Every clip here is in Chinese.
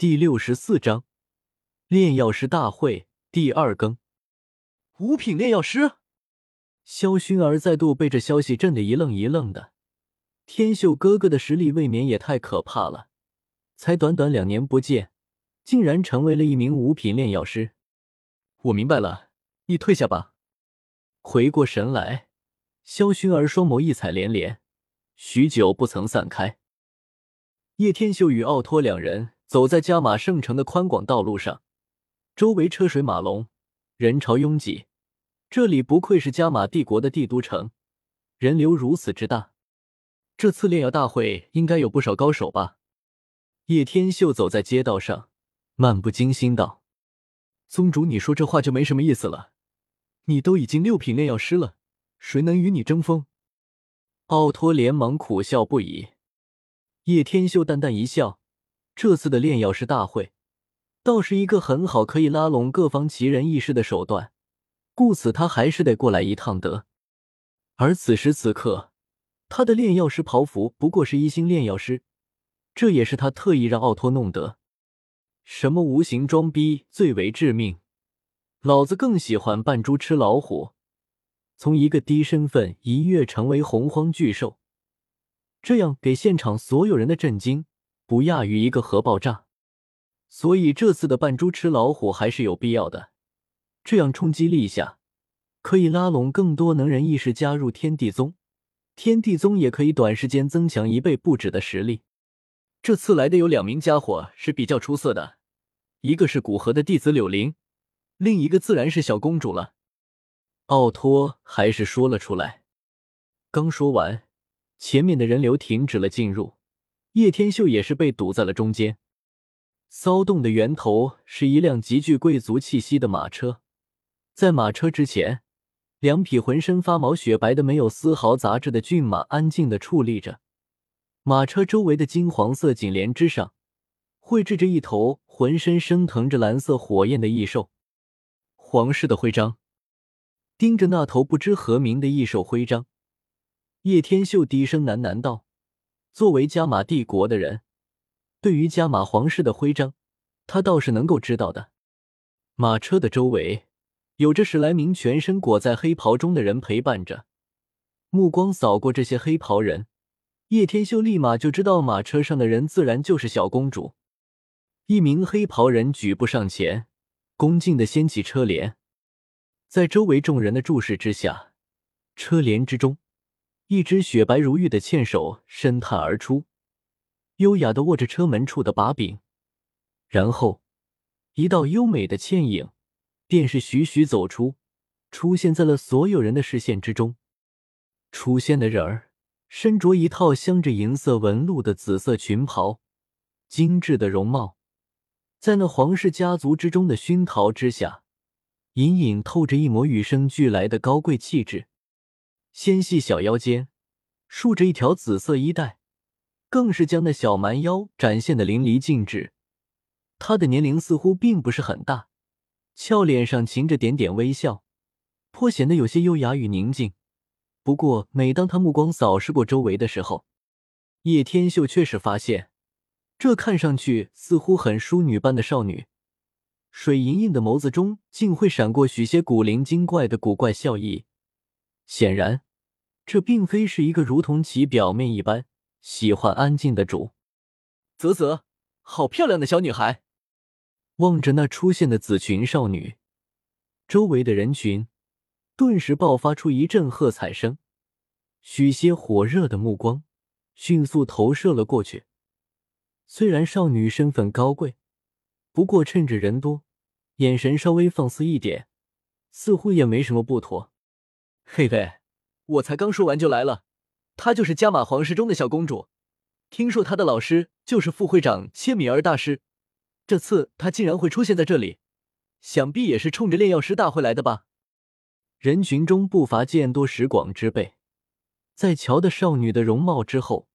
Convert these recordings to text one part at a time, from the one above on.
第六十四章炼药师大会第二更。五品炼药师，萧薰儿再度被这消息震得一愣一愣的。天秀哥哥的实力未免也太可怕了，才短短两年不见，竟然成为了一名五品炼药师。我明白了，你退下吧。回过神来，萧薰儿双眸异彩连连，许久不曾散开。叶天秀与奥托两人。走在加马圣城的宽广道路上，周围车水马龙，人潮拥挤。这里不愧是加马帝国的帝都城，人流如此之大。这次炼药大会应该有不少高手吧？叶天秀走在街道上，漫不经心道：“宗主，你说这话就没什么意思了。你都已经六品炼药师了，谁能与你争锋？”奥托连忙苦笑不已。叶天秀淡淡一笑。这次的炼药师大会，倒是一个很好可以拉拢各方奇人异士的手段，故此他还是得过来一趟的。而此时此刻，他的炼药师袍服不过是一星炼药师，这也是他特意让奥托弄得。什么无形装逼最为致命？老子更喜欢扮猪吃老虎，从一个低身份一跃成为洪荒巨兽，这样给现场所有人的震惊。不亚于一个核爆炸，所以这次的扮猪吃老虎还是有必要的。这样冲击力下，可以拉拢更多能人异士加入天地宗，天地宗也可以短时间增强一倍不止的实力。这次来的有两名家伙是比较出色的，一个是古河的弟子柳灵，另一个自然是小公主了。奥托还是说了出来。刚说完，前面的人流停止了进入。叶天秀也是被堵在了中间。骚动的源头是一辆极具贵族气息的马车，在马车之前，两匹浑身发毛、雪白的没有丝毫杂质的骏马安静的矗立着。马车周围的金黄色锦帘之上，绘制着一头浑身升腾着蓝色火焰的异兽，皇室的徽章。盯着那头不知何名的异兽徽章，叶天秀低声喃喃道。作为加玛帝国的人，对于加玛皇室的徽章，他倒是能够知道的。马车的周围有着十来名全身裹在黑袍中的人陪伴着，目光扫过这些黑袍人，叶天秀立马就知道马车上的人自然就是小公主。一名黑袍人举步上前，恭敬的掀起车帘，在周围众人的注视之下，车帘之中。一只雪白如玉的纤手伸探而出，优雅的握着车门处的把柄，然后一道优美的倩影便是徐徐走出，出现在了所有人的视线之中。出现的人儿身着一套镶着银色纹路的紫色裙袍，精致的容貌，在那皇室家族之中的熏陶之下，隐隐透着一抹与生俱来的高贵气质。纤细小腰间束着一条紫色衣带，更是将那小蛮腰展现的淋漓尽致。她的年龄似乎并不是很大，俏脸上噙着点点微笑，颇显得有些优雅与宁静。不过，每当他目光扫视过周围的时候，叶天秀却是发现，这看上去似乎很淑女般的少女，水盈盈的眸子中竟会闪过许些古灵精怪的古怪笑意。显然，这并非是一个如同其表面一般喜欢安静的主。啧啧，好漂亮的小女孩！望着那出现的紫裙少女，周围的人群顿时爆发出一阵喝彩声，许些火热的目光迅速投射了过去。虽然少女身份高贵，不过趁着人多，眼神稍微放肆一点，似乎也没什么不妥。嘿嘿，我才刚说完就来了。她就是加玛皇室中的小公主，听说她的老师就是副会长切米尔大师。这次她竟然会出现在这里，想必也是冲着炼药师大会来的吧？人群中不乏见多识广之辈，在瞧的少女的容貌之后，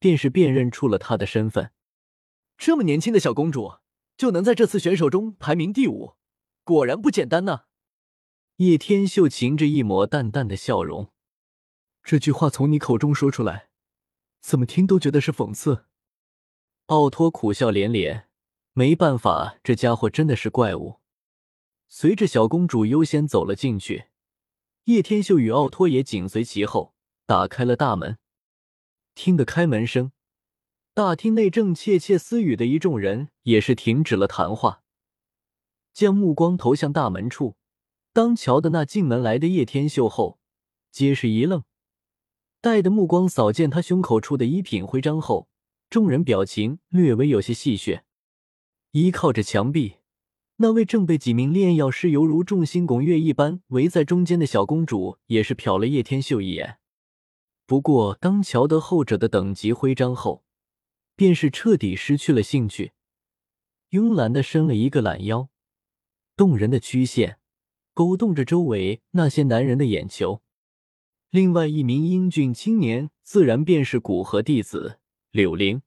便是辨认出了她的身份。这么年轻的小公主就能在这次选手中排名第五，果然不简单呢。叶天秀噙着一抹淡淡的笑容，这句话从你口中说出来，怎么听都觉得是讽刺。奥托苦笑连连，没办法，这家伙真的是怪物。随着小公主优先走了进去，叶天秀与奥托也紧随其后，打开了大门。听得开门声，大厅内正窃窃私语的一众人也是停止了谈话，将目光投向大门处。当瞧的那进门来的叶天秀后，皆是一愣，带的目光扫见他胸口处的一品徽章后，众人表情略微有些戏谑。依靠着墙壁，那位正被几名炼药师犹如众星拱月一般围在中间的小公主，也是瞟了叶天秀一眼。不过，当瞧得后者的等级徽章后，便是彻底失去了兴趣，慵懒的伸了一个懒腰，动人的曲线。勾动着周围那些男人的眼球。另外一名英俊青年，自然便是古河弟子柳灵。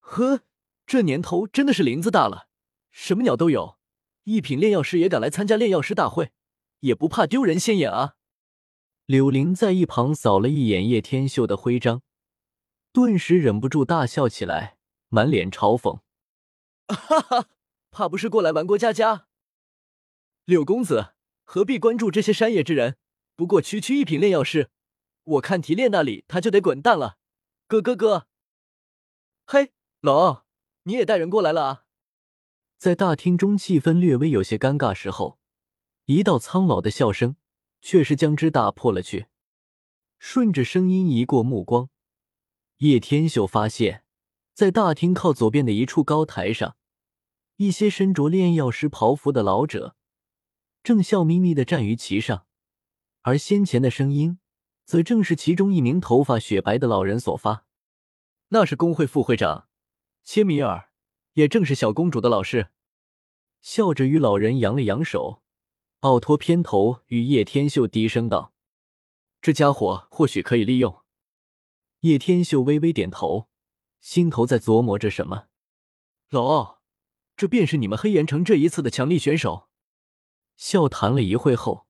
呵，这年头真的是林子大了，什么鸟都有。一品炼药师也敢来参加炼药师大会，也不怕丢人现眼啊！柳灵在一旁扫了一眼叶天秀的徽章，顿时忍不住大笑起来，满脸嘲讽：“哈哈，怕不是过来玩过家家？柳公子。”何必关注这些山野之人？不过区区一品炼药师，我看提炼那里他就得滚蛋了。咯咯咯！嘿，老奥，你也带人过来了啊？在大厅中气氛略微有些尴尬时候，一道苍老的笑声却是将之打破了去。顺着声音移过目光，叶天秀发现，在大厅靠左边的一处高台上，一些身着炼药师袍服的老者。正笑眯眯的站于其上，而先前的声音，则正是其中一名头发雪白的老人所发。那是工会副会长切米尔，也正是小公主的老师。笑着与老人扬了扬手，奥托偏头与叶天秀低声道：“这家伙或许可以利用。”叶天秀微微点头，心头在琢磨着什么。老奥，这便是你们黑岩城这一次的强力选手。笑谈了一会后，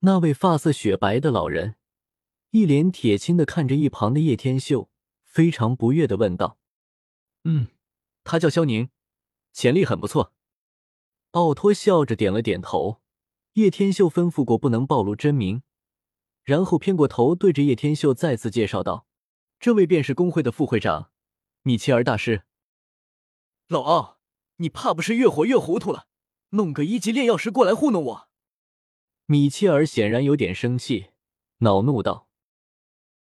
那位发色雪白的老人一脸铁青的看着一旁的叶天秀，非常不悦的问道：“嗯，他叫萧宁，潜力很不错。”奥托笑着点了点头。叶天秀吩咐过不能暴露真名，然后偏过头对着叶天秀再次介绍道：“这位便是工会的副会长米切尔大师。”老奥，你怕不是越活越糊涂了？弄个一级炼药师过来糊弄我，米切尔显然有点生气，恼怒道。